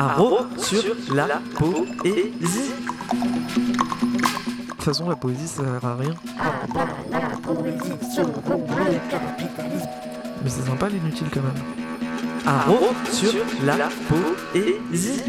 Aro sur la poésie. De toute façon, la poésie, ça sert à rien. Mais c'est sympa l'inutile quand même. Aro sur la poésie.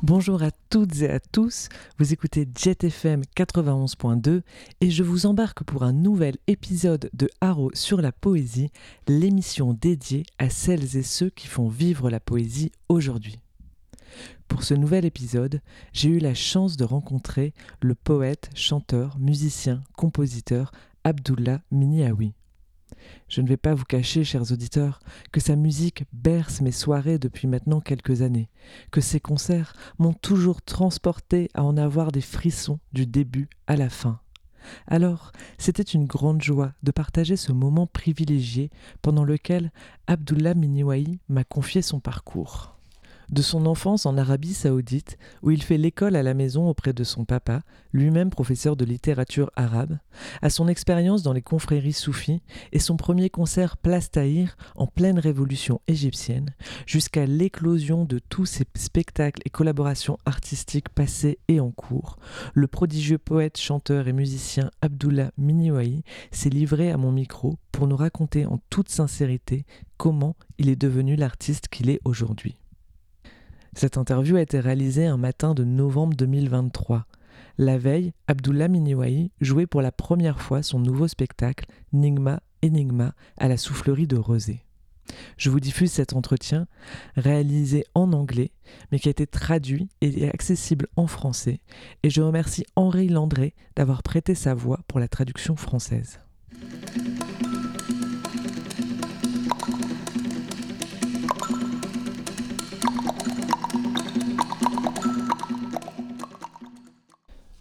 Bonjour à toutes et à tous, vous écoutez Jet FM 91.2 et je vous embarque pour un nouvel épisode de Haro sur la poésie, l'émission dédiée à celles et ceux qui font vivre la poésie aujourd'hui. Pour ce nouvel épisode, j'ai eu la chance de rencontrer le poète, chanteur, musicien, compositeur Abdullah Miniaoui. Je ne vais pas vous cacher, chers auditeurs, que sa musique berce mes soirées depuis maintenant quelques années, que ses concerts m'ont toujours transporté à en avoir des frissons du début à la fin. Alors, c'était une grande joie de partager ce moment privilégié pendant lequel Abdullah Miniwayi m'a confié son parcours de son enfance en Arabie saoudite, où il fait l'école à la maison auprès de son papa, lui-même professeur de littérature arabe, à son expérience dans les confréries soufis et son premier concert Place Tahir en pleine révolution égyptienne, jusqu'à l'éclosion de tous ces spectacles et collaborations artistiques passés et en cours, le prodigieux poète, chanteur et musicien Abdullah Miniwayi s'est livré à mon micro pour nous raconter en toute sincérité comment il est devenu l'artiste qu'il est aujourd'hui. Cette interview a été réalisée un matin de novembre 2023. La veille, Abdullah Miniwayi jouait pour la première fois son nouveau spectacle Nigma Enigma à la soufflerie de Rosé. Je vous diffuse cet entretien, réalisé en anglais, mais qui a été traduit et accessible en français, et je remercie Henri Landré d'avoir prêté sa voix pour la traduction française.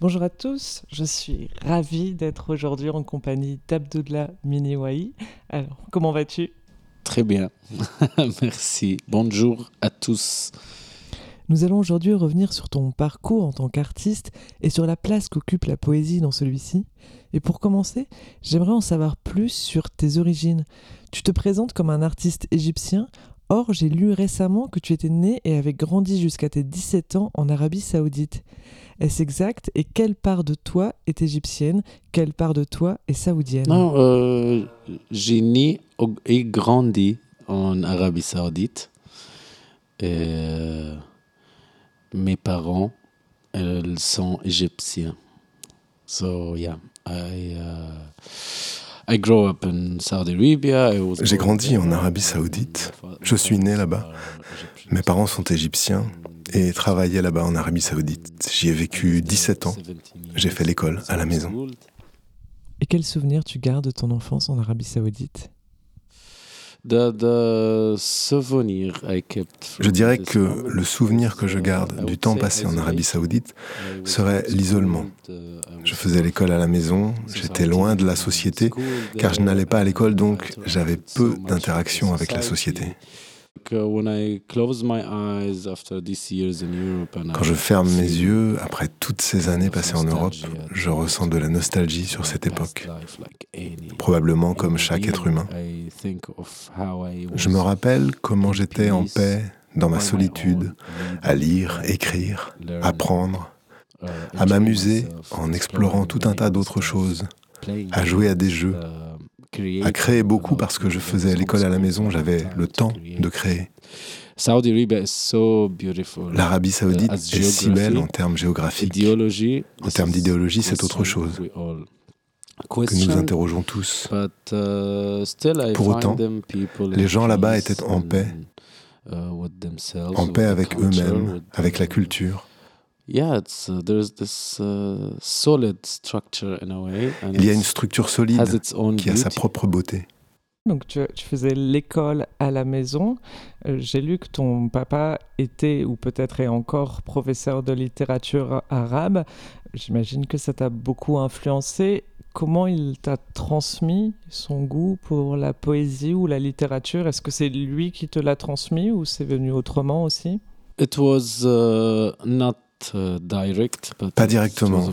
Bonjour à tous, je suis ravi d'être aujourd'hui en compagnie d'Abdullah Miniwayi. Alors, comment vas-tu? Très bien, merci. Bonjour à tous. Nous allons aujourd'hui revenir sur ton parcours en tant qu'artiste et sur la place qu'occupe la poésie dans celui-ci. Et pour commencer, j'aimerais en savoir plus sur tes origines. Tu te présentes comme un artiste égyptien Or, j'ai lu récemment que tu étais né et avais grandi jusqu'à tes 17 ans en Arabie saoudite. Est-ce exact? Et quelle part de toi est égyptienne? Quelle part de toi est saoudienne? Non, euh, j'ai né et grandi en Arabie saoudite. Et, mes parents, elles sont égyptiens. So, yeah, I... Uh, j'ai grandi en Arabie saoudite. Je suis né là-bas. Mes parents sont égyptiens et travaillaient là-bas en Arabie saoudite. J'y ai vécu 17 ans. J'ai fait l'école à la maison. Et quel souvenir tu gardes de ton enfance en Arabie saoudite? Je dirais que le souvenir que je garde du temps passé en Arabie saoudite serait l'isolement. Je faisais l'école à la maison, j'étais loin de la société, car je n'allais pas à l'école, donc j'avais peu d'interaction avec la société. Quand je ferme mes yeux, après toutes ces années passées en Europe, je ressens de la nostalgie sur cette époque, probablement comme chaque être humain. Je me rappelle comment j'étais en paix dans ma solitude, à lire, écrire, apprendre, à m'amuser en explorant tout un tas d'autres choses, à jouer à des jeux, à créer beaucoup parce que je faisais l'école à la maison, j'avais le temps de créer. L'Arabie saoudite est si belle en termes géographiques. En termes d'idéologie, c'est autre chose que nous interrogeons tous. Uh, Pour autant, les gens là-bas étaient en paix, uh, en paix avec eux-mêmes, avec la culture. Il y a une structure solide qui a sa propre beauté. Donc tu, faisais l'école à la maison. Euh, j'ai lu que ton papa était ou peut-être est encore professeur de littérature arabe. J'imagine que ça t'a beaucoup influencé. Comment il t'a transmis son goût pour la poésie ou la littérature? Est-ce que c'est lui qui te l'a transmis ou c'est venu autrement aussi? It was uh, not uh, Pas directement.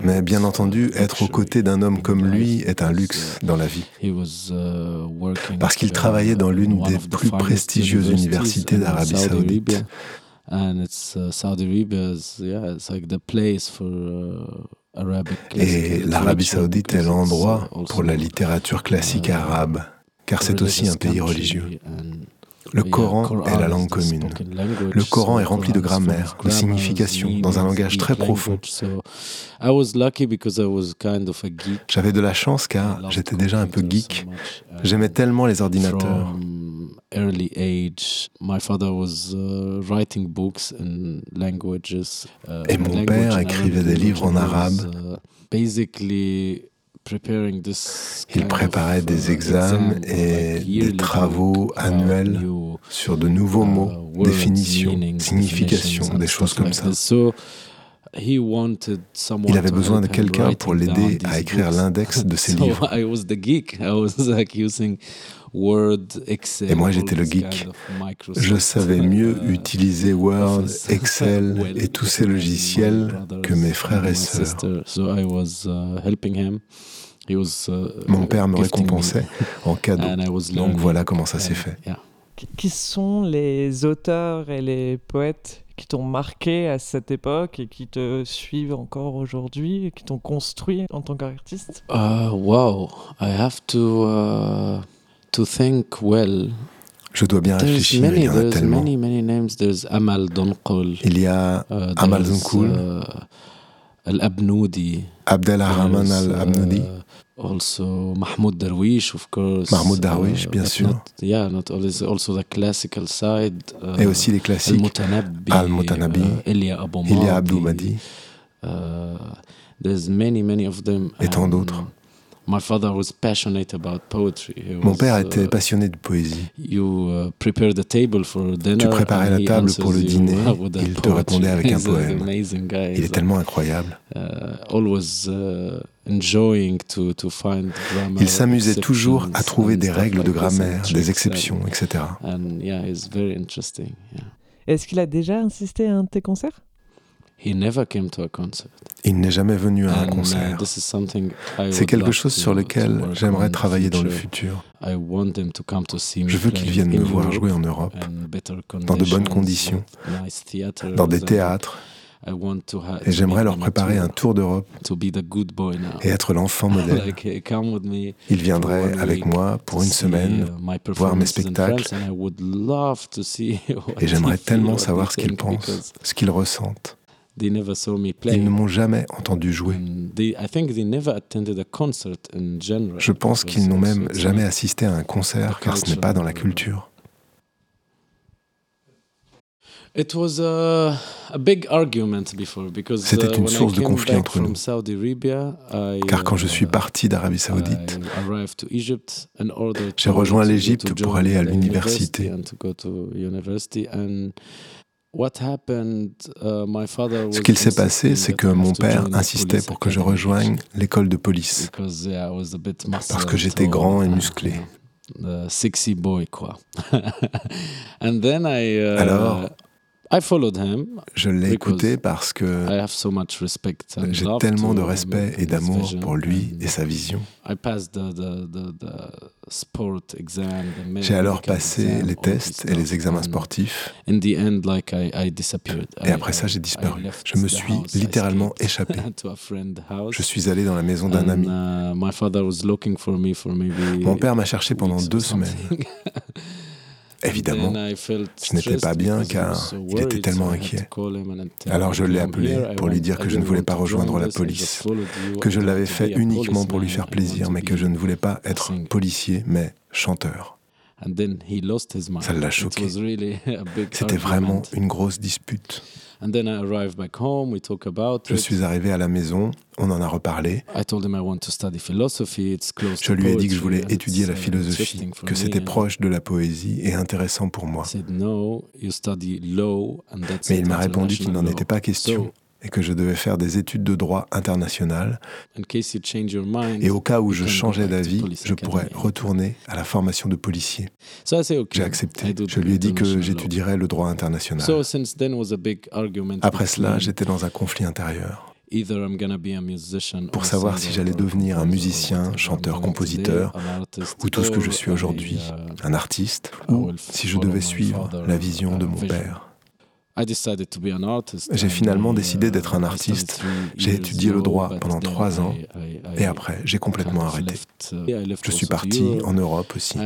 Mais bien entendu, être aux côtés d'un homme comme lui est un luxe dans la vie. Parce qu'il travaillait dans l'une des plus prestigieuses universités d'Arabie saoudite. Et l'Arabie saoudite est l'endroit pour la littérature classique uh, arabe, car c'est aussi un pays religieux. Le Coran est la langue commune. Le Coran est rempli de grammaire, de signification, dans un langage très profond. J'avais de la chance car j'étais déjà un peu geek. J'aimais tellement les ordinateurs. Et mon père écrivait des livres en arabe. Il préparait des examens et des travaux annuels sur de nouveaux mots, définitions, significations, des choses comme ça. Il avait besoin de quelqu'un pour l'aider à écrire l'index de ses livres. Et moi, j'étais le geek. Je savais mieux uh, utiliser Word, Excel et tous ces logiciels que mes frères et sœurs. Uh, Mon père me récompensait en cadeau. Donc voilà comment ça s'est fait. Qui sont les auteurs et les poètes qui t'ont marqué à cette époque et qui te suivent encore aujourd'hui et qui t'ont construit en tant qu'artiste? Uh, Wow, I have to, uh, to think well. Je dois bien réfléchir, il y en a tellement. Many, many names. There's Amal Donqol. Il y a uh, Amal Donqol. Uh, Al-Abnoudi. Abdelrahman Al-Abnoudi. also Mahmoud Darwish, of course. Mahmoud Darwish, uh, bien sûr. Not, yeah, not always, also the classical side. Uh, Et aussi les classiques. Al-Mutanabi, uh, Elia Abdou Madi. Uh, there's many, many of them. Et tant d'autres. My Mon père était uh, passionné de poésie. You uh, prepared the table for dinner tu préparais la table pour le dîner, il te répondait avec un poème. Il est tellement incroyable. always, il s'amusait toujours à trouver des règles de grammaire, des exceptions, etc. Est-ce qu'il a déjà insisté à un de tes concerts? Il n'est jamais venu à un uh, concert. C'est quelque chose sur lequel j'aimerais travailler dans le futur. Je veux qu'il vienne me voir jouer en Europe, dans de bonnes conditions, dans des théâtres, et j'aimerais leur préparer un tour d'Europe et être l'enfant modèle. Ils viendraient avec moi pour une semaine voir mes spectacles et j'aimerais tellement savoir ce qu'ils pensent, ce qu'ils ressentent. Ils ne m'ont jamais entendu jouer. Je pense qu'ils n'ont même jamais assisté à un concert car ce n'est pas dans la culture. C'était uh, une source de conflit entre nous. Car quand je suis uh, parti d'Arabie Saoudite, j'ai rejoint l'Égypte pour aller à l'université. Uh, Ce qu'il s'est passé, c'est que mon père insistait pour que je rejoigne l'école de police, parce que j'étais grand et musclé. Alors, je l'ai écouté parce que j'ai tellement de respect et d'amour pour lui et sa vision. J'ai alors passé les tests et les examens sportifs. Et après ça, j'ai disparu. Je me suis littéralement échappé. Je suis allé dans la maison d'un ami. Uh, Mon père m'a cherché pendant deux semaines. Évidemment, ce n'était pas bien car il était tellement inquiet. Alors je l'ai appelé pour lui dire que je ne voulais pas rejoindre la police, que je l'avais fait uniquement pour lui faire plaisir, mais que je ne voulais pas être policier, mais chanteur. Ça l'a choqué. C'était vraiment une grosse dispute. Je suis arrivé à la maison, on en a reparlé. Je lui ai dit que je voulais étudier la uh, philosophie, que c'était proche de la poésie et intéressant pour moi. Mais il m'a répondu qu'il n'en était pas question et que je devais faire des études de droit international. Et au cas où je changeais d'avis, je pourrais retourner à la formation de policier. J'ai accepté. Je lui ai dit que j'étudierais le droit international. Après cela, j'étais dans un conflit intérieur pour savoir si j'allais devenir un musicien, chanteur, compositeur, ou tout ce que je suis aujourd'hui, un artiste, ou si je devais suivre la vision de mon père. J'ai finalement décidé d'être un artiste. J'ai étudié le droit pendant trois ans et après, j'ai complètement arrêté. Je suis parti en Europe aussi.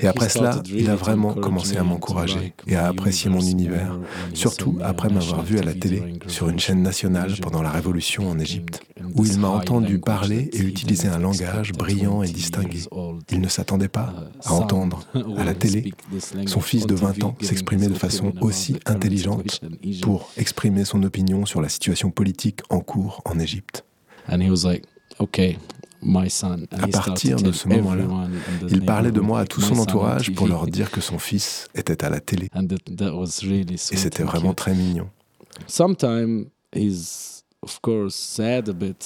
Et après cela, il a vraiment commencé à m'encourager et à apprécier mon univers, surtout après m'avoir vu à la télé sur une chaîne nationale pendant la révolution en Égypte, où il m'a entendu parler et utiliser un langage brillant et distingué. Il ne s'attendait pas à entendre à la télé son fils de 20 ans s'exprimer de façon aussi intelligente pour exprimer son opinion sur la situation politique en cours en Égypte. À partir de ce moment-là, il parlait de moi à tout son entourage pour leur dire que son fils était à la télé. Et c'était vraiment très mignon.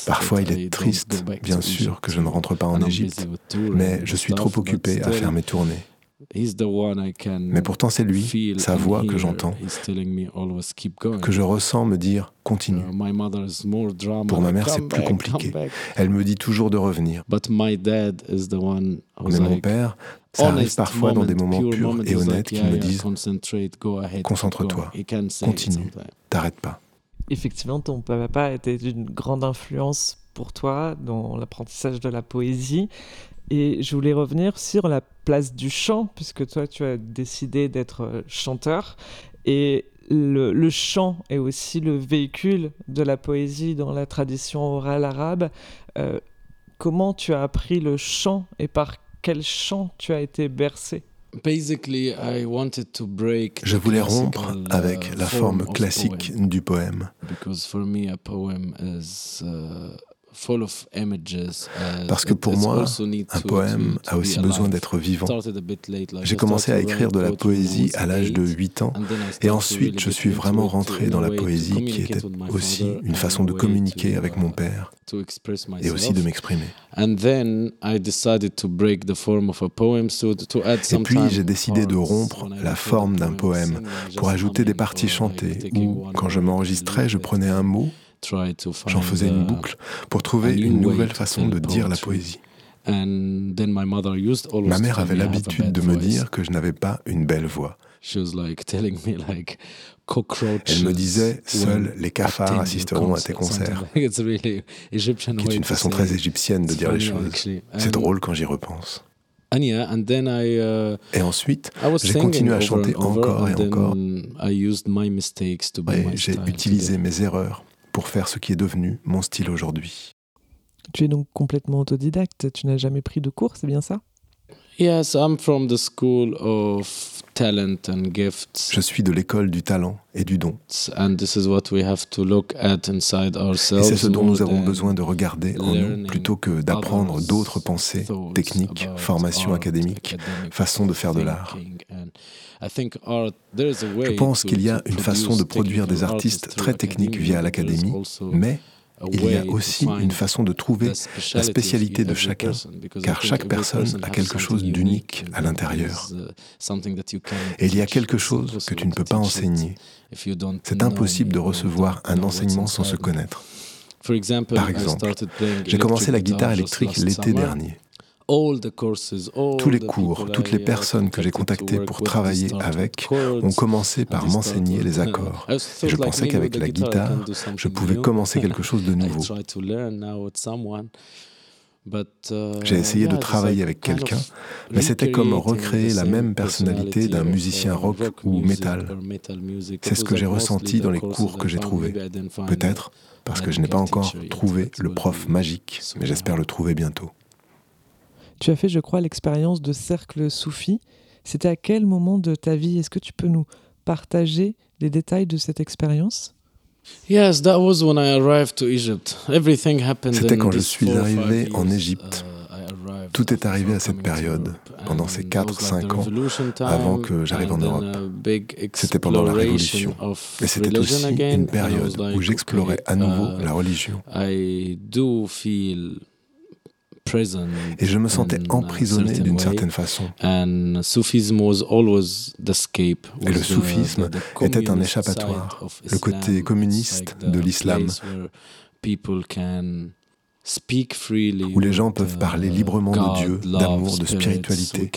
Parfois, il est triste, bien sûr, que je ne rentre pas en Égypte, mais je suis trop occupé à faire mes tournées. Mais pourtant, c'est lui, sa voix que j'entends, que je ressens me dire continue. Uh, Pour ma mère, c'est plus compliqué. Elle me dit toujours de revenir. Mais mon père, ça arrive parfois dans des moments purs et honnêtes qui me disent concentre-toi, continue, t'arrêtes pas. Effectivement, ton papa était d'une grande influence pour toi dans l'apprentissage de la poésie. Et je voulais revenir sur la place du chant, puisque toi, tu as décidé d'être euh, chanteur. Et le, chant est aussi le véhicule de la poésie dans la tradition orale arabe. Euh, comment tu as appris le chant et par quel chant tu as été bercé? Je voulais rompre uh, avec la forme classique du poème. Parce que pour moi, un poème a aussi besoin d'être vivant. J'ai commencé à écrire de la poésie à l'âge de 8 ans et ensuite je suis vraiment rentré dans la poésie qui était aussi une façon de communiquer avec mon père et aussi de m'exprimer. Et puis j'ai décidé de rompre la forme d'un poème pour ajouter des parties chantées où, quand je m'enregistrais, je prenais un mot J'en faisais une boucle pour trouver une nouvelle façon de dire la poésie. Ma mère avait l'habitude de me dire que je n'avais pas une belle voix. Elle me disait Seuls les cafards assisteront à tes concerts. qui est une façon très égyptienne de dire les choses. C'est drôle quand j'y repense. Uh, et ensuite, j'ai continué à chanter encore et encore. J'ai utilisé mes erreurs pour faire ce qui est devenu mon style aujourd'hui. Tu es donc complètement autodidacte, tu n'as jamais pris de cours, c'est bien ça? Yes, I'm from the school of talent and gifts. Je suis de l'école du talent et du don. And this is what we have to look at inside ourselves. Et c'est ce dont nous avons besoin de regarder en nous plutôt que d'apprendre d'autres pensées, techniques, formations académiques, façons de faire de l'art. Je pense qu'il y a une façon de produire des artistes très techniques via l'académie, mais il y a aussi une façon de trouver la spécialité de chacun, car chaque personne a quelque chose d'unique à l'intérieur. Et il y a quelque chose que tu ne peux pas enseigner. C'est impossible de recevoir un enseignement sans se connaître. Par exemple, j'ai commencé la guitare électrique l'été dernier. Tous les cours, toutes les personnes que j'ai contactées pour travailler avec ont commencé par m'enseigner les accords. Et je pensais qu'avec la guitare, je pouvais commencer quelque chose de nouveau. J'ai essayé de travailler avec quelqu'un, mais c'était comme recréer la même personnalité d'un musicien rock ou metal. C'est ce que j'ai ressenti dans les cours que j'ai trouvés. Peut-être parce que je n'ai pas encore trouvé le prof magique, mais j'espère le trouver bientôt. Tu as fait, je crois, l'expérience de cercle soufi. C'était à quel moment de ta vie? Est-ce que tu peux nous partager les détails de cette expérience? C'était quand je suis arrivé en Égypte. Uh, Tout est arrivé à cette période. pendant ces 4-5 ans avant que j'arrive en Europe. C'était pendant la Révolution. Et c'était aussi une période où j'explorais à nouveau la religion. Et je me sentais emprisonné d'une certaine façon. Et le soufisme était un échappatoire, le côté communiste de l'islam, où les gens peuvent parler librement de Dieu, d'amour, de spiritualité,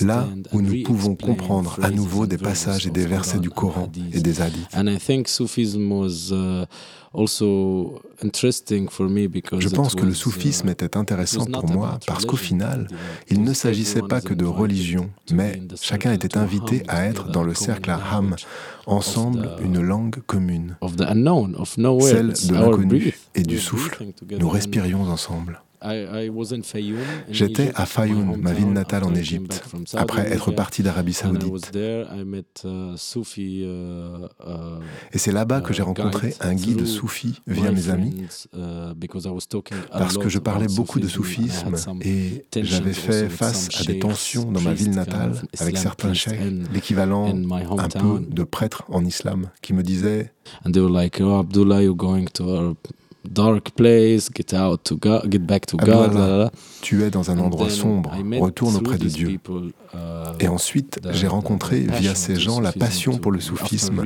là où nous pouvons comprendre à nouveau des passages et des versets du Coran et des hadiths. Je pense que le soufisme était intéressant pour moi parce qu'au final, il ne s'agissait pas que de religion, mais chacun était invité à être dans le cercle Ham, ensemble une langue commune, celle de l'inconnu et du souffle. Nous respirions ensemble. J'étais à Fayoum, ma ville natale en Égypte, après être parti d'Arabie saoudite. Uh, uh, Et c'est là-bas que j'ai rencontré un guide soufi via mes amis, uh, parce que je parlais beaucoup de soufisme et j'avais fait face à des tensions dans ma ville natale avec certains chefs, l'équivalent un peu de prêtres en islam, qui me disaient dark place, get out to God, get back to God. Tu es dans un endroit sombre, retourne auprès de Dieu. Uh, Et ensuite, j'ai rencontré via ces gens la passion pour le soufisme.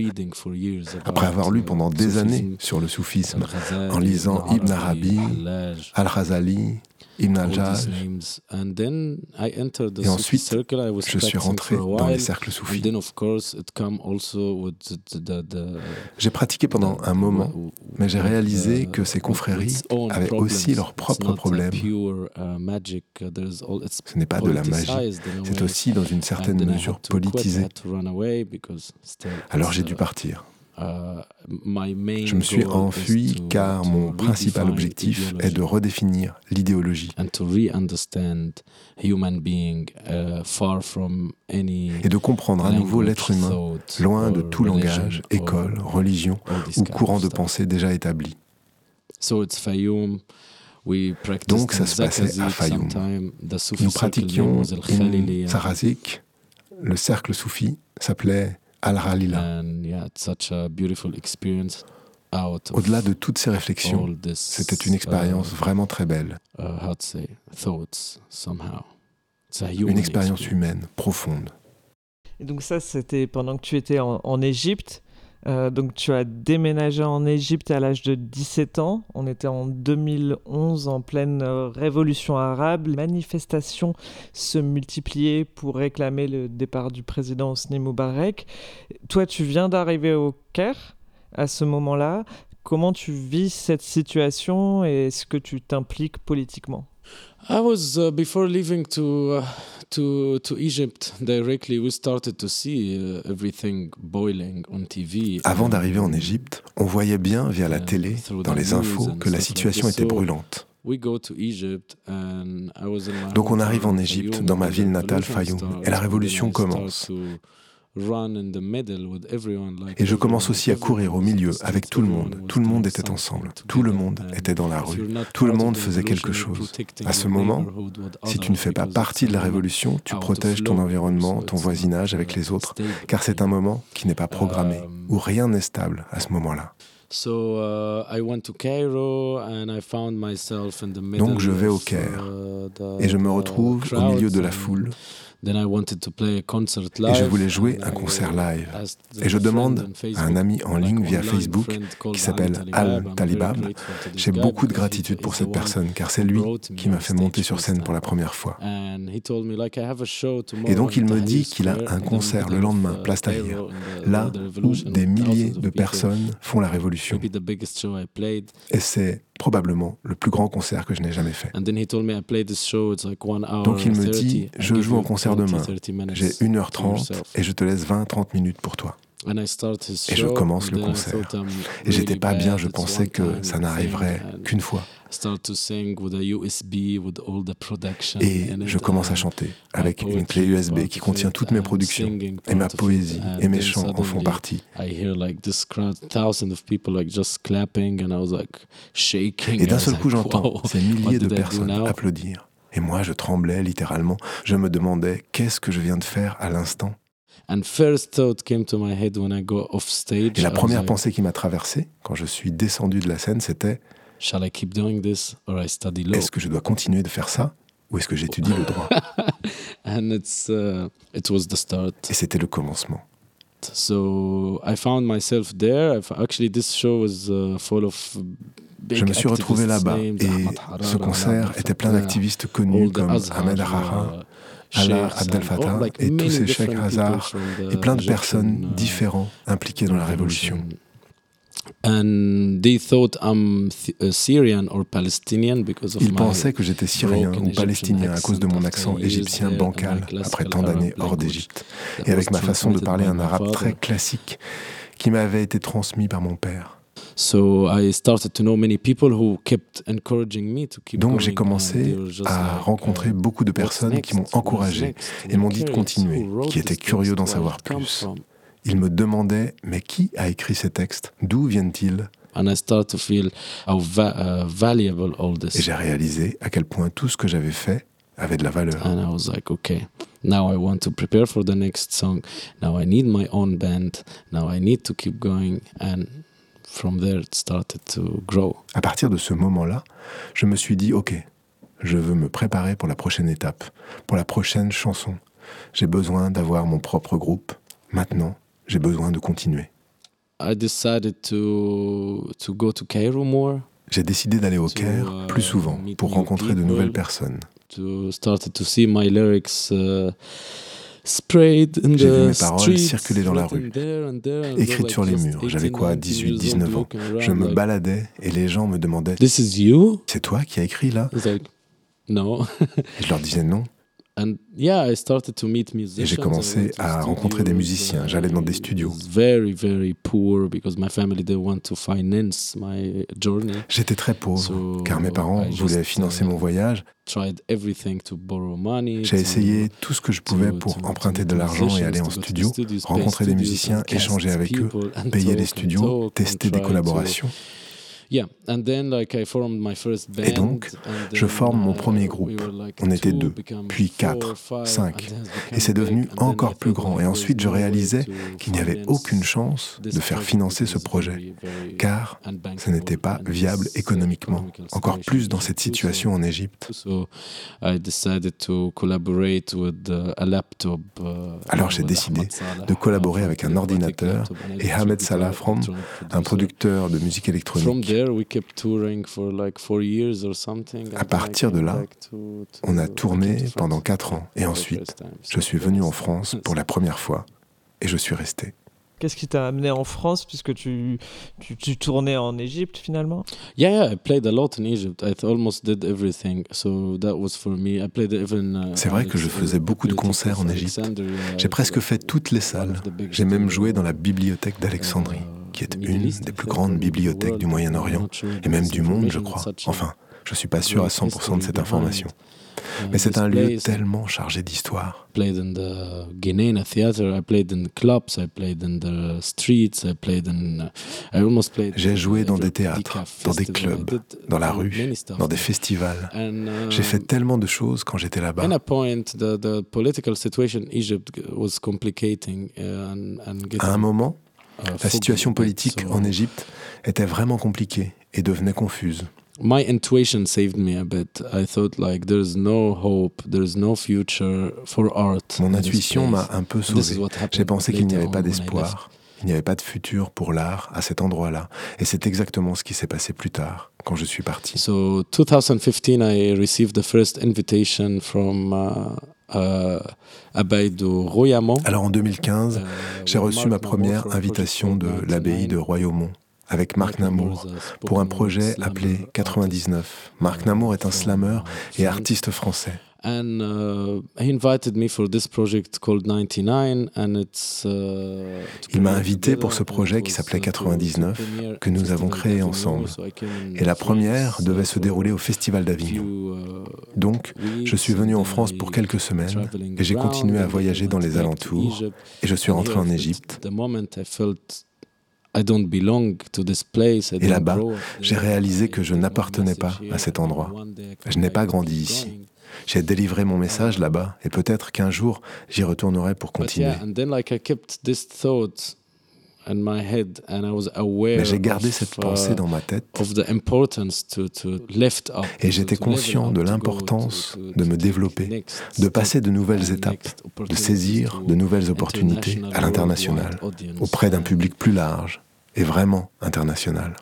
Après avoir lu pendant des années sur le soufisme, en lisant Ibn Arabi, Al-Razali. Et ensuite, je suis rentré dans les cercles soufis. J'ai pratiqué pendant un moment, mais j'ai réalisé que ces confréries avaient aussi leurs propres problèmes. Ce n'est pas de la magie, c'est aussi dans une certaine mesure politisé. Alors j'ai dû partir. Uh, Je me suis enfui car mon principal objectif est de redéfinir l'idéologie. uh, et de comprendre à nouveau l'être humain, loin de tout langage, école, religion ou courant de pensée déjà établi. Donc ça se passait à Fayoum. Nous pratiquions sarazik, le cercle soufi s'appelait Al-Ralila. Au-delà de toutes ces réflexions, c'était une expérience uh, vraiment très belle. Uh, une expérience humaine, profonde. Et donc ça, c'était pendant que tu étais en Égypte. Euh, donc tu as déménagé en Égypte à l'âge de 17 ans. On était en 2011 en pleine révolution arabe. Les manifestations se multipliaient pour réclamer le départ du président Hosni Moubarak. Toi, tu viens d'arriver au Caire à ce moment-là. Comment tu vis cette situation et est-ce que tu t'impliques politiquement? I was uh, before leaving to uh, to to Egypt directly. We started to see uh, everything boiling on TV. Avant d'arriver en Égypte, on voyait bien via la télé, dans les infos, que la situation était brûlante. Donc on arrive en Égypte, dans ma ville natale Fayoum, et la révolution commence. Et je commence aussi à courir au milieu avec tout le monde. Tout le monde était ensemble. Tout le monde était dans la rue. Tout le monde faisait quelque chose. À ce moment, si tu ne fais pas partie de la révolution, tu protèges ton environnement, ton voisinage avec les autres, car c'est un moment qui n'est pas programmé, um, où rien n'est stable à ce moment-là. Donc je vais au Caire uh, et je me retrouve au milieu de la foule et je voulais jouer un concert live. Et je demande à un ami en ligne via Facebook qui s'appelle Al Talibab. J'ai beaucoup de gratitude pour cette personne car c'est lui qui m'a fait monter sur scène pour la première fois. Et donc il me dit qu'il a un concert le lendemain, place Tahrir, là où des milliers de personnes font la révolution. Et c'est probablement le plus grand concert que je n'ai jamais fait. Donc il me dit, je joue en concert demain, j'ai 1h30 et je te laisse 20-30 minutes pour toi. Et je commence le concert. Et j'étais pas bien, je pensais que ça n'arriverait qu'une fois. Et je commence à chanter avec une clé USB qui contient toutes mes productions. Et ma poésie et mes chants en font partie. Et d'un seul coup, j'entends ces milliers de personnes applaudir. Et moi, je tremblais littéralement. Je me demandais qu'est-ce que je viens de faire à l'instant? Et la première pensée qui m'a traversé quand je suis descendu de la scène, c'était Est-ce que je dois continuer de faire ça ou est-ce que j'étudie le droit? Uh, Et c'était le commencement. So I found myself there. Actually, this show was uh, full of je me suis retrouvé là-bas et ce concert était plein d'activistes connus comme Ahmed Harara, Allah Abdel Fattah et tous ces Sheikh Hazar et plein de personnes différentes impliquées dans la révolution. Ils pensaient que j'étais syrien ou palestinien à cause de mon accent égyptien bancal après tant d'années hors d'Égypte et avec ma façon de parler un arabe très classique qui m'avait été transmis par mon père. Donc j'ai commencé à rencontrer beaucoup de personnes qui m'ont encouragé et m'ont dit de continuer, qui étaient curieux d'en savoir plus. Ils me demandaient mais qui a écrit ces textes? D'où viennent-ils? Et j'ai réalisé à quel point tout ce que j'avais fait avait de la valeur. And I was like, okay, now I want to prepare for the next song. Now I need my own band. Now I need to keep going. And from there it started to grow. À partir de ce moment-là, je me suis dit, ok, je veux me préparer pour la prochaine étape, pour la prochaine chanson. J'ai besoin d'avoir mon propre groupe. Maintenant, j'ai besoin de continuer. I decided to, to go to Cairo more. J'ai décidé d'aller au Caire uh, plus souvent pour rencontrer de nouvelles personnes. To started to see my lyrics uh, j'ai vu mes paroles circuler dans la rue, écrites sur les murs. J'avais quoi, 18, 19 ans. Je me baladais et les gens me demandaient C'est toi qui as écrit là? Non. je leur disais non. Et j'ai commencé à rencontrer des musiciens. J'allais dans des studios. J'étais très pauvre car mes parents voulaient financer mon voyage. J'ai essayé tout ce que je pouvais pour emprunter de l'argent et aller en studio, rencontrer des musiciens, échanger avec eux, payer les studios, tester des collaborations. Et donc, je forme mon uh, premier groupe. On était deux, puis quatre, cinq. Et c'est devenu encore plus grand. Et ensuite, je réalisais qu'il n'y avait aucune chance de faire financer ce projet, car ce n'était pas viable économiquement, encore plus dans cette situation en Égypte. Uh, Alors j'ai décidé de collaborer avec un ordinateur et Ahmed Salah From, un producteur de musique électronique. À partir de là, on a tourné pendant quatre ans et ensuite, je suis venu en France pour la première fois et je suis resté. Qu'est-ce qui t'a amené en France puisque tu, tu, tu tournais en Égypte finalement? Yeah, yeah, I played a lot in Egypt. I almost did everything. So that was for me. I played even uh, C'est vrai que je faisais beaucoup de concerts en Égypte. J'ai presque fait toutes les salles. J'ai même joué dans la bibliothèque d'Alexandrie qui est une des plus grandes bibliothèques du Moyen-Orient, et même du monde, je crois. Enfin, je ne suis pas sûr à 100% de cette information. Mais c'est un lieu tellement chargé d'histoire. J'ai joué dans des théâtres, dans des clubs, dans la rue, dans des festivals. J'ai fait tellement de choses quand j'étais là-bas. À un moment, la situation politique en Égypte était vraiment compliquée et devenait confuse. My intuition saved me a bit. I thought like there's no hope, there's no future for art. Mon intuition m'a un peu sauvé. J'ai pensé qu'il n'y avait pas d'espoir, il n'y avait pas de futur pour l'art à cet endroit-là, et c'est exactement ce qui s'est passé plus tard quand je suis parti. So 2015 I received the first invitation from uh, euh, Alors en 2015, euh, j'ai reçu ma première invitation de l'abbaye de Royaumont avec Marc Namour pour un projet appelé 99. Marc Namour est un slammer et artiste français. And uh, he invited me for this project called 99 and it's uh, Il m'a invité pour ce projet qui s'appelait 99 que nous avons créé ensemble. Et la première devait se dérouler au Festival d'Avignon. Uh, Donc, je suis venu en France pour quelques semaines et j'ai continué à voyager dans les alentours et je suis rentré en Égypte. Et là-bas, j'ai réalisé que je n'appartenais pas à cet endroit. Je n'ai pas grandi ici. J'ai délivré mon message là-bas et peut-être qu'un jour j'y retournerai pour continuer. Mais j'ai gardé cette pensée dans ma tête et j'étais conscient de l'importance de me développer, de passer de nouvelles étapes, de saisir de nouvelles opportunités à l'international, auprès d'un public plus large et vraiment international.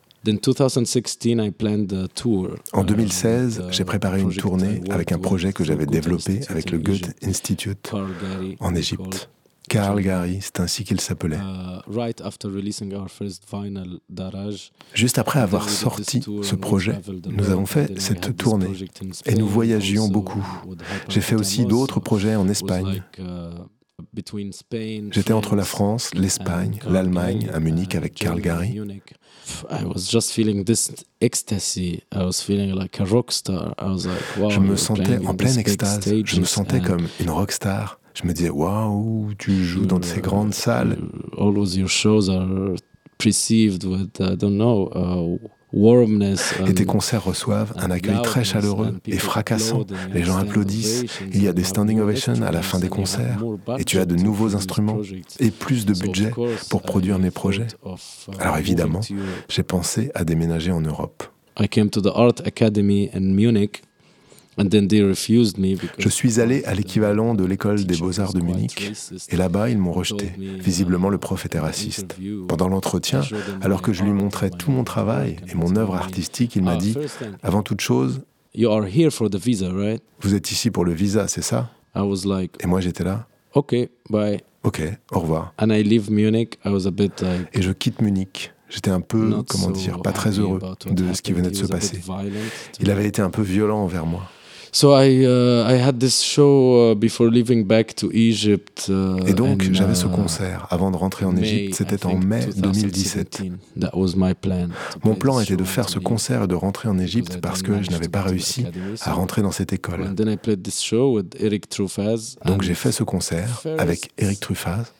En 2016, j'ai préparé une tournée avec un projet que j'avais développé avec le Goethe Institute en Égypte. Carl Gary, c'est ainsi qu'il s'appelait. Juste après avoir sorti ce projet, nous avons fait cette tournée et nous voyagions beaucoup. J'ai fait aussi d'autres projets en Espagne. J'étais entre la France, l'Espagne, l'Allemagne, à Munich avec Carl Gary. Je me sentais en pleine extase. Je me sentais comme une rockstar. Je me disais, waouh, tu joues dans ces grandes salles. Et tes concerts reçoivent un accueil très chaleureux et fracassant. Les gens applaudissent, il y a des standing ovations à la fin des concerts, et tu as de nouveaux instruments et plus de budget pour produire mes projets. Uh, Alors évidemment, j'ai pensé à déménager en Europe. I came to the Art Academy in Munich je suis allé à l'équivalent de l'école des beaux-arts de Munich et là-bas ils m'ont rejeté. Visiblement le prof était raciste. Pendant l'entretien, alors que je lui montrais tout mon travail et mon œuvre artistique, il m'a dit, avant toute chose, vous êtes ici pour le visa, c'est ça? Et moi j'étais là. Ok, bye. Ok, au revoir. Et je quitte Munich. J'étais un peu, comment dire, pas très heureux de ce qui venait de se passer. Il avait été un peu violent envers moi. Et donc j'avais ce uh, concert avant de rentrer en Égypte. C'était en mai 2017. Mon plan était de faire ce concert et de rentrer en Égypte parce que je n'avais pas réussi à rentrer dans cette école. Donc j'ai fait ce concert avec Eric Truffaz.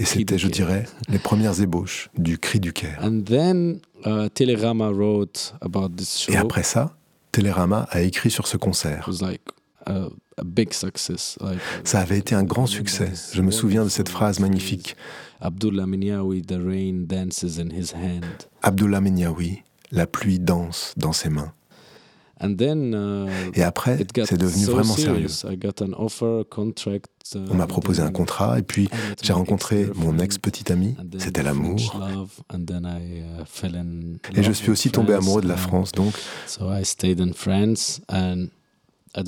Et c'était, je dirais, les premières ébauches du cri du Caire. Uh, Et après ça, Télérama a écrit sur ce concert. Ça avait été un grand succès. Je me souviens de cette phrase magnifique. Abdullah Minyawi, the rain dances in his hand. Abdullah Minyawi, la pluie danse dans ses mains. Uh, et après, c'est devenu vraiment sérieux. Uh, On m'a proposé un contrat et puis j'ai rencontré mon ex-petite amie. C'était l'amour. Uh, et je suis aussi tombé amoureux de la France, donc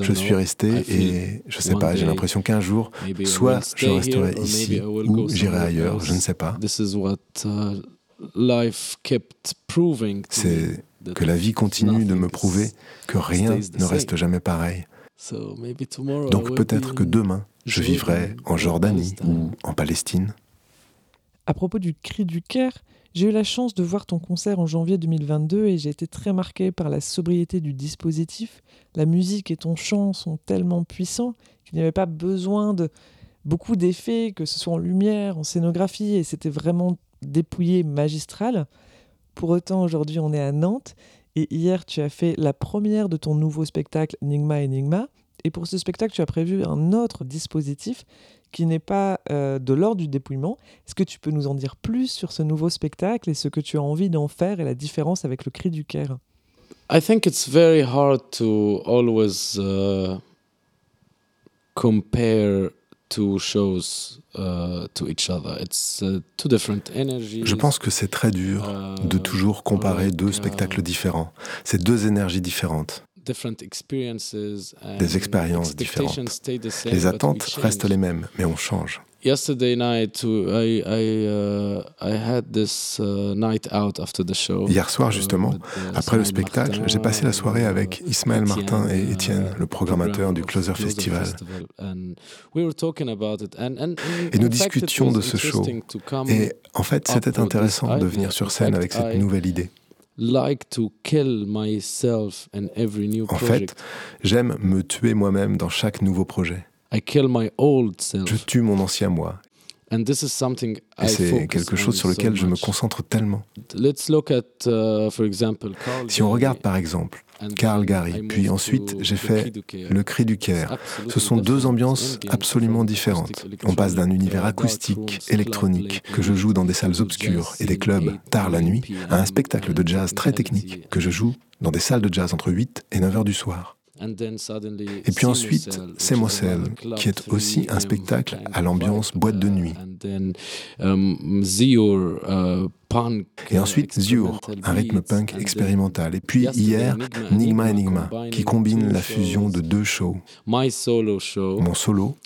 je suis resté et je ne sais pas, j'ai l'impression qu'un jour, soit je resterai ici ou j'irai ailleurs, je ne sais pas. C'est que la vie continue de me prouver que rien ne reste jamais pareil. Donc peut-être que demain, je vivrai en Jordanie ou en Palestine. À propos du cri du Caire, j'ai eu la chance de voir ton concert en janvier 2022 et j'ai été très marqué par la sobriété du dispositif. La musique et ton chant sont tellement puissants qu'il n'y avait pas besoin de beaucoup d'effets, que ce soit en lumière, en scénographie, et c'était vraiment dépouillé, magistral. Pour autant, aujourd'hui, on est à Nantes et hier, tu as fait la première de ton nouveau spectacle Nigma Enigma. Et pour ce spectacle, tu as prévu un autre dispositif qui n'est pas euh, de l'ordre du dépouillement. Est-ce que tu peux nous en dire plus sur ce nouveau spectacle et ce que tu as envie d'en faire et la différence avec le cri du Caire? I think it's very hard to always uh, compare Je pense que c'est très dur de uh, toujours comparer deux spectacles différents. C'est deux énergies différentes. Des expériences différentes. Les attentes restent les mêmes, mais on change. Hier soir, justement, après le spectacle, j'ai passé la soirée avec Ismaël Martin et uh, Étienne, le programmateur du Closer Festival. Et nous discutions de ce show. Et en fait, c'était intéressant de venir sur scène avec cette nouvelle idée. En fait, j'aime me tuer moi-même dans chaque nouveau projet. Je tue mon ancien moi. Et c'est quelque chose sur lequel je me concentre tellement. Uh, si on regarde par exemple Karl Gary, puis ensuite j'ai fait Le Cri du Caire. Ce sont deux ambiances absolument différentes. On passe d'un univers acoustique, électronique, que je joue dans des salles obscures et des clubs tard la nuit, à un spectacle de jazz très technique que je joue dans des salles de jazz entre 8 et 9 heures du soir. Et puis ensuite, c'est Moselle, qui est aussi un spectacle à l'ambiance boîte de nuit. Um, uh, et ensuite Ziur, un rythme punk expérimental. Et puis hier, Nigma Enigma, qui combine la fusion de deux shows. Mon solo,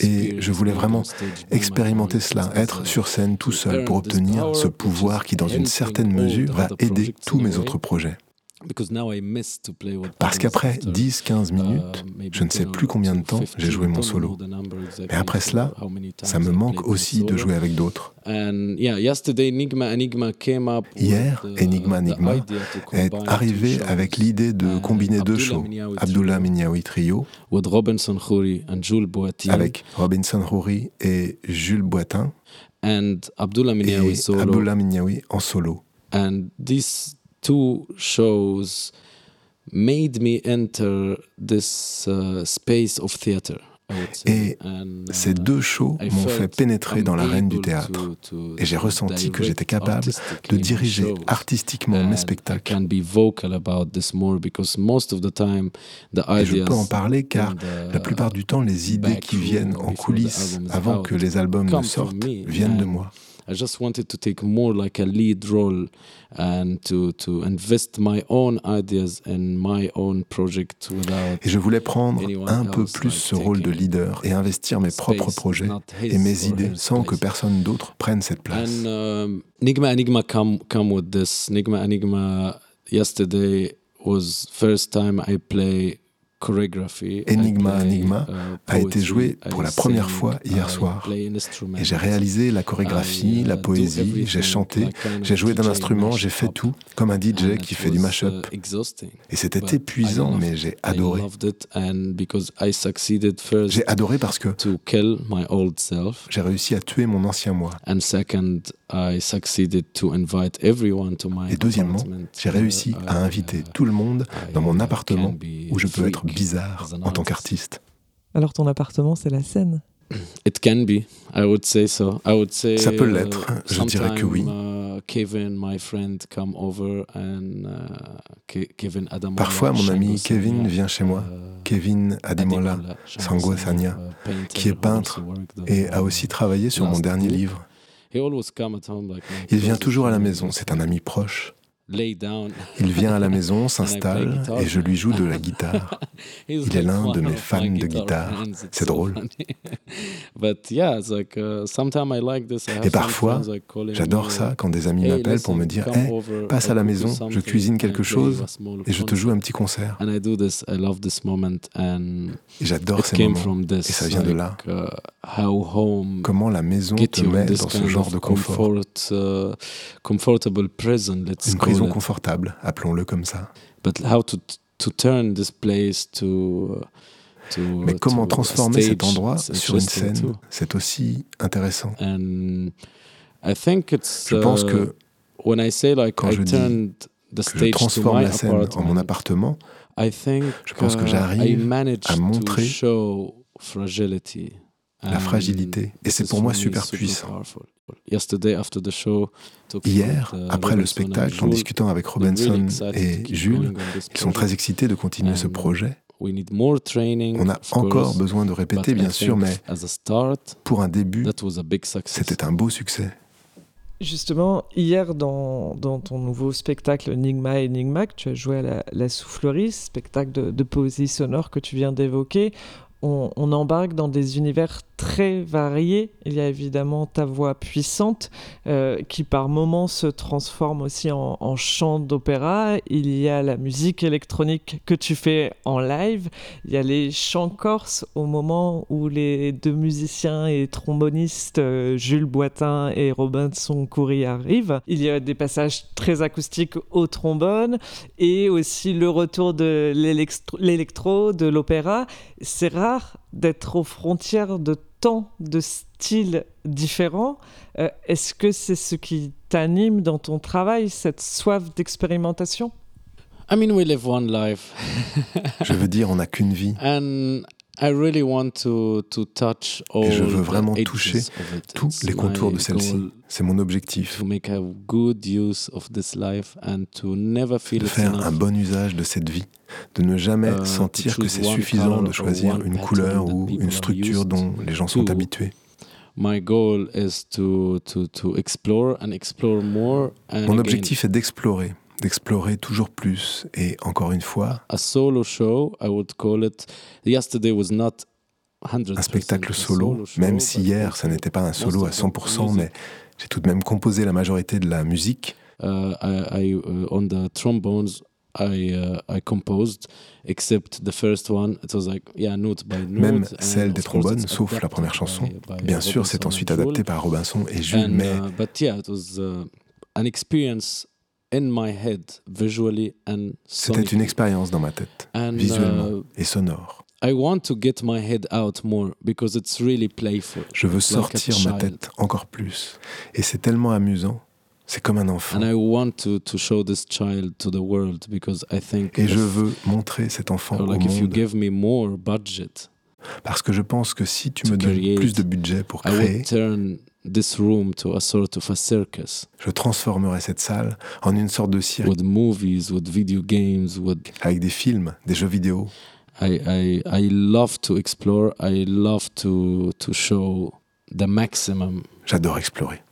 et je voulais vraiment expérimenter cela, être sur scène tout seul pour obtenir ce pouvoir qui, dans une certaine mesure, va aider tous mes autres projets. Parce qu'après 10-15 minutes, uh, je ne sais plus combien de temps j'ai joué mon solo. Mais après cela, ça me manque aussi de jouer avec d'autres. Hier, Enigma Enigma est arrivé avec l'idée de combiner deux shows, Abdullah Minyawi Trio, avec Robinson Khoury et Jules Boitin, et Abdullah Minyawi en solo. And this two shows made me enter this uh, space of theater. Et ces deux shows m'ont fait pénétrer dans l'arène du théâtre. Et j'ai ressenti que j'étais capable de diriger artistiquement mes spectacles. Et je peux en parler car la plupart du temps, les idées qui viennent en coulisses avant que les albums ne sortent viennent de moi. I just wanted to take more like a lead role and to, to invest my own ideas in my own project without Et je voulais prendre un peu plus ce rôle de leader et investir mes propres projets et mes idées sans que personne d'autre prenne cette place. And um, Nigma Enigma come, come with this. Nigma Enigma yesterday was first time I play Enigma Enigma uh, a été joué pour la première fois hier soir. Et j'ai réalisé la chorégraphie, la uh, poésie, j'ai chanté, j'ai joué d'un instrument, j'ai fait tout, comme un DJ qui fait du mashup. Uh, Et c'était épuisant, mais j'ai adoré. J'ai adoré parce que j'ai réussi à tuer mon ancien moi. Et deuxièmement, j'ai réussi à inviter tout le monde dans mon appartement où je peux être bizarre en tant qu'artiste. Alors ton appartement, c'est la scène It can be, I would say so. I would say, Ça peut uh, l'être, je dirais que oui. Uh, Kevin, my friend, come over and, uh, Kevin Parfois, mon ami Kevin vient chez moi. Kevin Ademola Sangwasanya, qui est peintre et a aussi travaillé sur mon dernier livre. Il vient toujours à la maison, c'est un ami proche. Il vient à la maison, s'installe et je lui joue de la guitare. Il est l'un de mes fans de guitare. C'est drôle. Et parfois, j'adore ça quand des amis m'appellent pour me dire Hey, passe à la maison, je cuisine quelque chose et je te joue un petit concert. Et j'adore ces moments. Et ça vient de là. Uh, Comment la maison te met dans ce genre de confort. Uh, Une confortable, appelons-le comme ça. Mais comment transformer cet endroit sur une scène, c'est aussi intéressant. Je pense que quand je dis que je transforme la scène en mon appartement, je pense que uh, j'arrive à montrer la fragilité. Et c'est pour moi super puissant. Hier, après le spectacle, en discutant avec Robinson et Jules, qui sont très excités de continuer ce projet, on a encore besoin de répéter, bien sûr, mais pour un début, c'était un beau succès. Justement, hier, dans, ton nouveau spectacle Enigma Enigma, que tu as joué à la, Soufflerie, spectacle de, de poésie sonore que tu viens d'évoquer, on, embarque dans des univers très variés. Il y a évidemment ta voix puissante euh, qui par moments se transforme aussi en, chant d'opéra. Il y a la musique électronique que tu fais en live. Il y a les chants corses au moment où les deux musiciens et trombonistes euh, Jules Boitin et Robinson Coury arrivent. Il y a des passages très acoustiques au trombone et aussi le retour de l'électro, de l'opéra. C'est rare d'être aux frontières de tant de styles différents. Euh, est-ce que c'est ce qui t'anime dans ton travail, cette soif d'expérimentation? I mean, we live one life. Je veux dire, on n'a qu'une vie. And I really want to, to touch all Et je veux vraiment toucher tous les contours de celle-ci. C'est mon objectif. To make a good use of this life and to never feel de faire un bon usage de cette vie, de ne jamais uh, sentir que c'est suffisant de choisir une couleur ou une structure dont les gens sont habitués. My goal is to, to, to explore and explore more and Mon objectif est d'explorer d'explorer toujours plus. Et encore une fois, a solo show, I would call it. Yesterday was not un spectacle solo, même si hier ça n'était pas un solo à 100%, mais j'ai tout de même composé la majorité de la musique. Uh, I, uh, on the trombones, I, uh, I composed, except the first one. It was like, yeah, note by note. Même celle des trombones, sauf la première chanson. Bien sûr, c'est ensuite adapté par Robinson et Jules, mais. but yeah, it was an experience c'était une expérience dans ma tête, visuellement uh, et sonore. I want to get my head out more because it's really playful. Je veux sortir ma tête encore plus et c'est tellement amusant. C'est comme un enfant. And I want to, to show this child to the world because I think et je veux montrer cet enfant like au if monde. You give me more budget, Parce que je pense que si tu me donnes plus de budget pour créer, this room to a sort of a circus. Je transformerai cette salle en une sorte de cirque. With movies, with video games, with avec des films, des jeux vidéo. I, I, I love to explore. I love to, to show the maximum. J'adore explorer.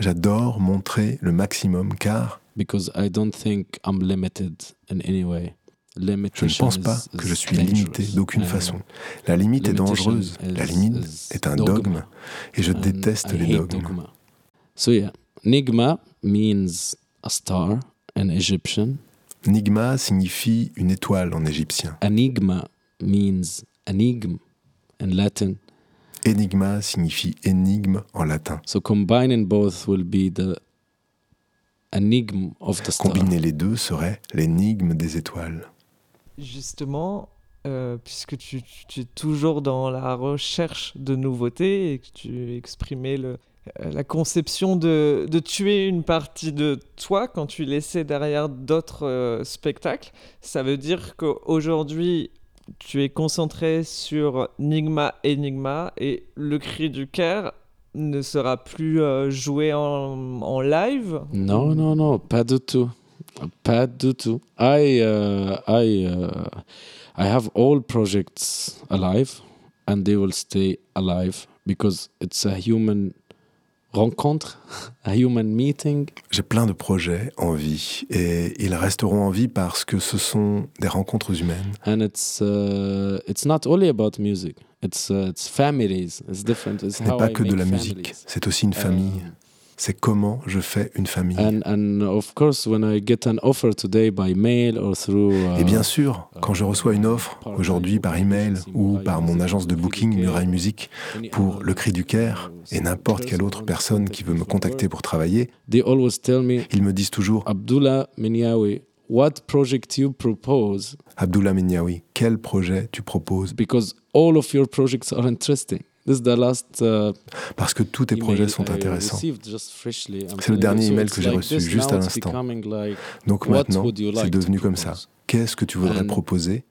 J'adore montrer le maximum car because I don't think I'm limited in any way. Je ne pense pas que je suis limité d'aucune façon. La limite est dangereuse. La limite est un dogme. Et je déteste les dogmes. So yeah, Nigma means a star in Egyptian. Nigma signifie une étoile en égyptien. Enigma means enigme in Latin. Enigma signifie énigme en latin. So combining both will be the of the star. Combiner les deux serait l'énigme des étoiles justement, euh, puisque tu, es toujours dans la recherche de nouveautés et que tu exprimais euh, la conception de, tuer une partie de toi quand tu laissais derrière d'autres euh, spectacles, ça veut dire qu'aujourd'hui, tu es concentré sur Nigma Enigma et le cri du Caire ne sera plus joué en, en live? Non, non, non, pas du tout. Pas du tout. I, uh, I, uh, I have all projects alive and they will stay alive because it's a human rencontre, a human meeting. J'ai plein de projets en vie et ils resteront en vie parce que ce sont des rencontres humaines. And it's uh, it's not only about music. It's uh, it's families. It's different. It's Ce n'est pas que de la musique. C'est aussi une famille. C'est comment je fais une famille. Et bien sûr, quand je reçois une offre aujourd'hui par email ou par mon agence de booking Muraille Musique pour Le Cri du Caire et n'importe quelle autre personne qui veut me contacter pour travailler, ils me disent toujours Abdullah Menyawi, what project you propose? Abdullah Menyawi, quel projet tu proposes? Because all of your projects are interesting. Uh, Parce que tous tes projets sont intéressants. C'est le dernier email que j'ai reçu juste à l'instant. Donc maintenant, c'est devenu comme ça. Qu'est-ce que tu voudrais proposer?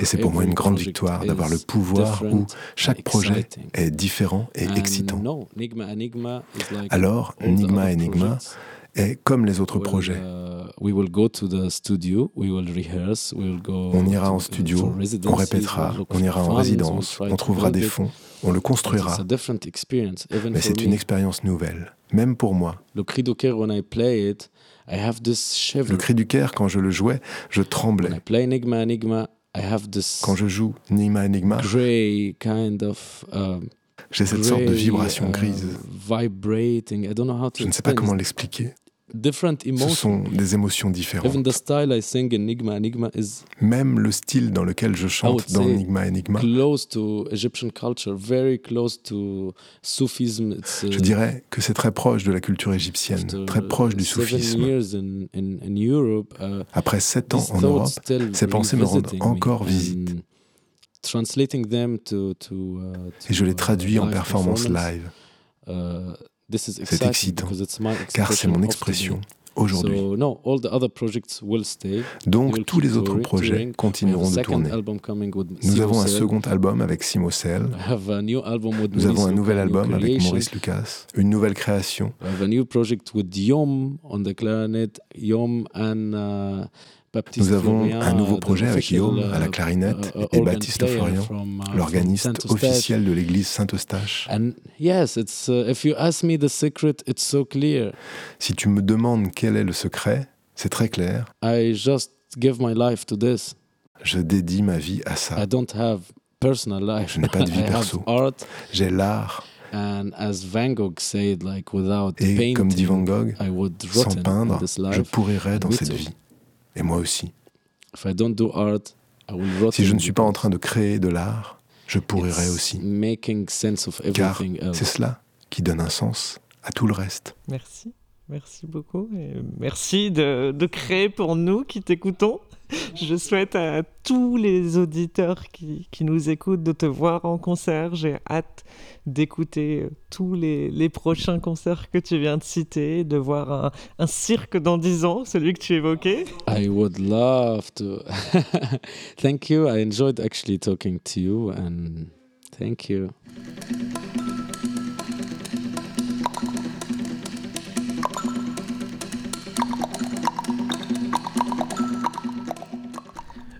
et c'est pour moi une grande victoire d'avoir le pouvoir où chaque projet est différent et excitant. Alors, Nigma Enigma et comme les autres projets. On ira en studio, on répétera, on ira en résidence, on trouvera des fonds, on le construira. Mais c'est une expérience nouvelle, même pour moi. Le cri du cœur, quand je le jouais, je tremblais. Quand je joue Nigma Enigma, um, j'ai cette sorte de vibration grise. Uh, je ne sais pas comment l'expliquer. Ce sont des émotions différentes. Même le style dans lequel je chante dans Enigma Enigma, je dirais que c'est très proche de la culture égyptienne, très proche du soufisme. Uh, Après sept ans en Europe, ces pensées me rendent encore visite. Uh, Et je les traduis en performance live. Uh, c'est excitant, car c'est mon expression aujourd'hui. Donc tous les autres projets continueront de tourner. Nous avons un second album avec Simo Cell. Nous avons un nouvel album avec Maurice Lucas, une nouvelle création. Nous avons un nouveau projet avec Guillaume à la uh, clarinette uh, et Baptiste Florian, uh, l'organiste officiel de l'église Saint-Eustache. Si tu me demandes quel est le secret, c'est très clair. Je dédie ma vie à ça. Je n'ai pas de vie perso. J'ai l'art. Et comme dit Van Gogh, sans peindre, je pourrirais dans cette vie. Et moi aussi. si je ne suis pas en train de créer de l'art, je pourrirais aussi. Car c'est cela qui donne un sens à tout le reste. Merci. Merci beaucoup. Et merci de, de créer pour nous qui t'écoutons. Je souhaite à tous les auditeurs qui, qui, nous écoutent de te voir en concert. J'ai hâte d'écouter tous les, les, prochains concerts que tu viens de citer, de voir un, un cirque dans 10 ans, celui que tu évoquais. I would love to. thank you. I enjoyed actually talking to you and thank you.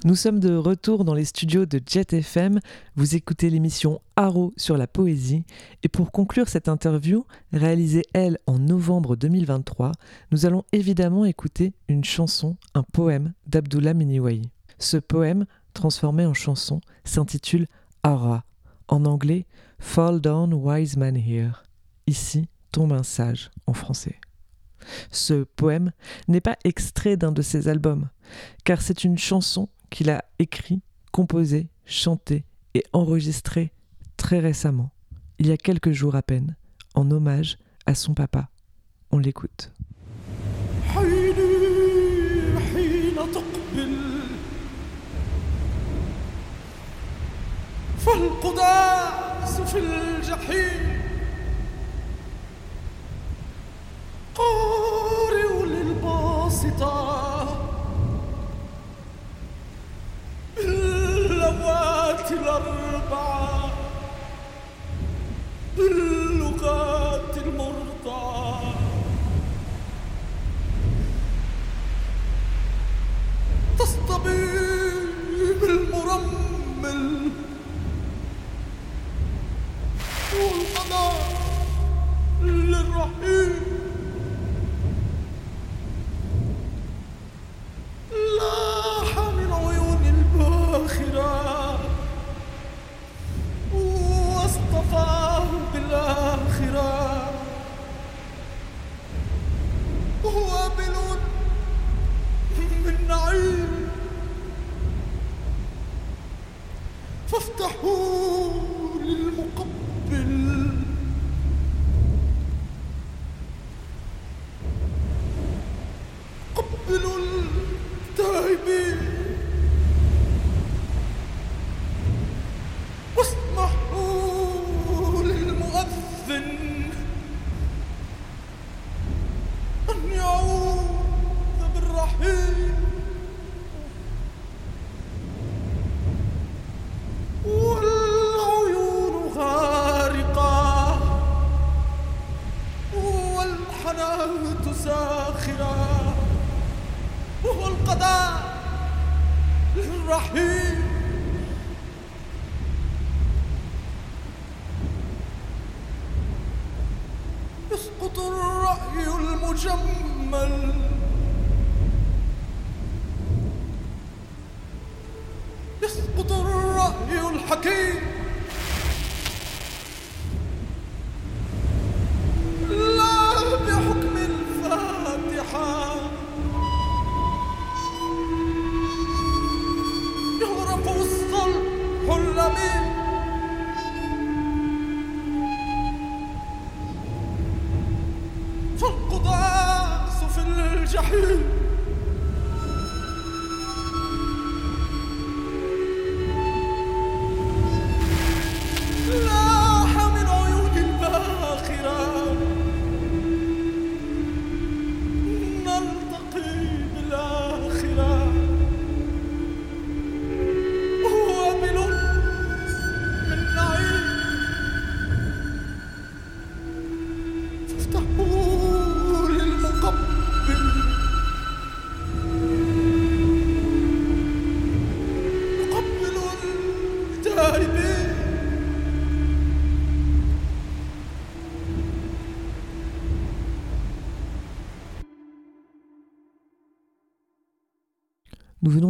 Nous sommes de retour dans les studios de Jet FM. Vous écoutez l'émission Haro sur la poésie. Et pour conclure cette interview, réalisée elle en novembre 2023, nous allons évidemment écouter une chanson, un poème d'Abdullah Miniwai. Ce poème, transformé en chanson, s'intitule Ara. En anglais, Fall Down Wise Man Here. Ici tombe un sage en français. Ce poème n'est pas extrait d'un de ses albums, car c'est une chanson qu'il a écrit, composé, chanté et enregistré très récemment, il y a quelques jours à peine, en hommage à son papa. On l'écoute. اللغات الأربعة باللغات المرضعة تصطبيب المرمل والقضاء للرحيم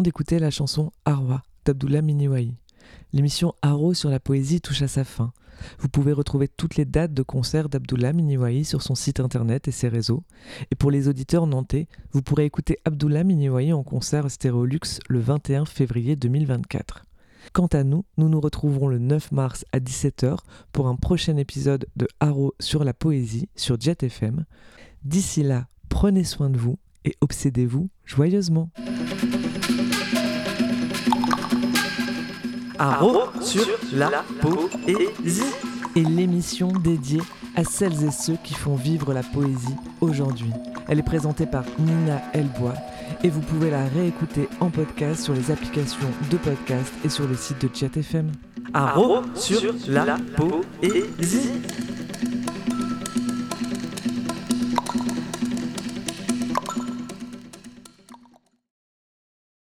d'écouter la chanson Arwa d'Abdullah Miniwai. L'émission Aro sur la poésie touche à sa fin. Vous pouvez retrouver toutes les dates de concerts d'Abdullah Miniwai sur son site internet et ses réseaux. Et pour les auditeurs nantais, vous pourrez écouter Abdullah Miniwai en concert Stéréolux le 21 février 2024. Quant à nous, nous nous retrouverons le 9 mars à 17h pour un prochain épisode de Aro sur la poésie sur Jet FM. D'ici là, prenez soin de vous et obsédez-vous joyeusement. Aro sur la poésie et l'émission dédiée à celles et ceux qui font vivre la poésie aujourd'hui. Elle est présentée par Nina Elbois et vous pouvez la réécouter en podcast sur les applications de podcast et sur le site de Chat FM. Aro sur la poésie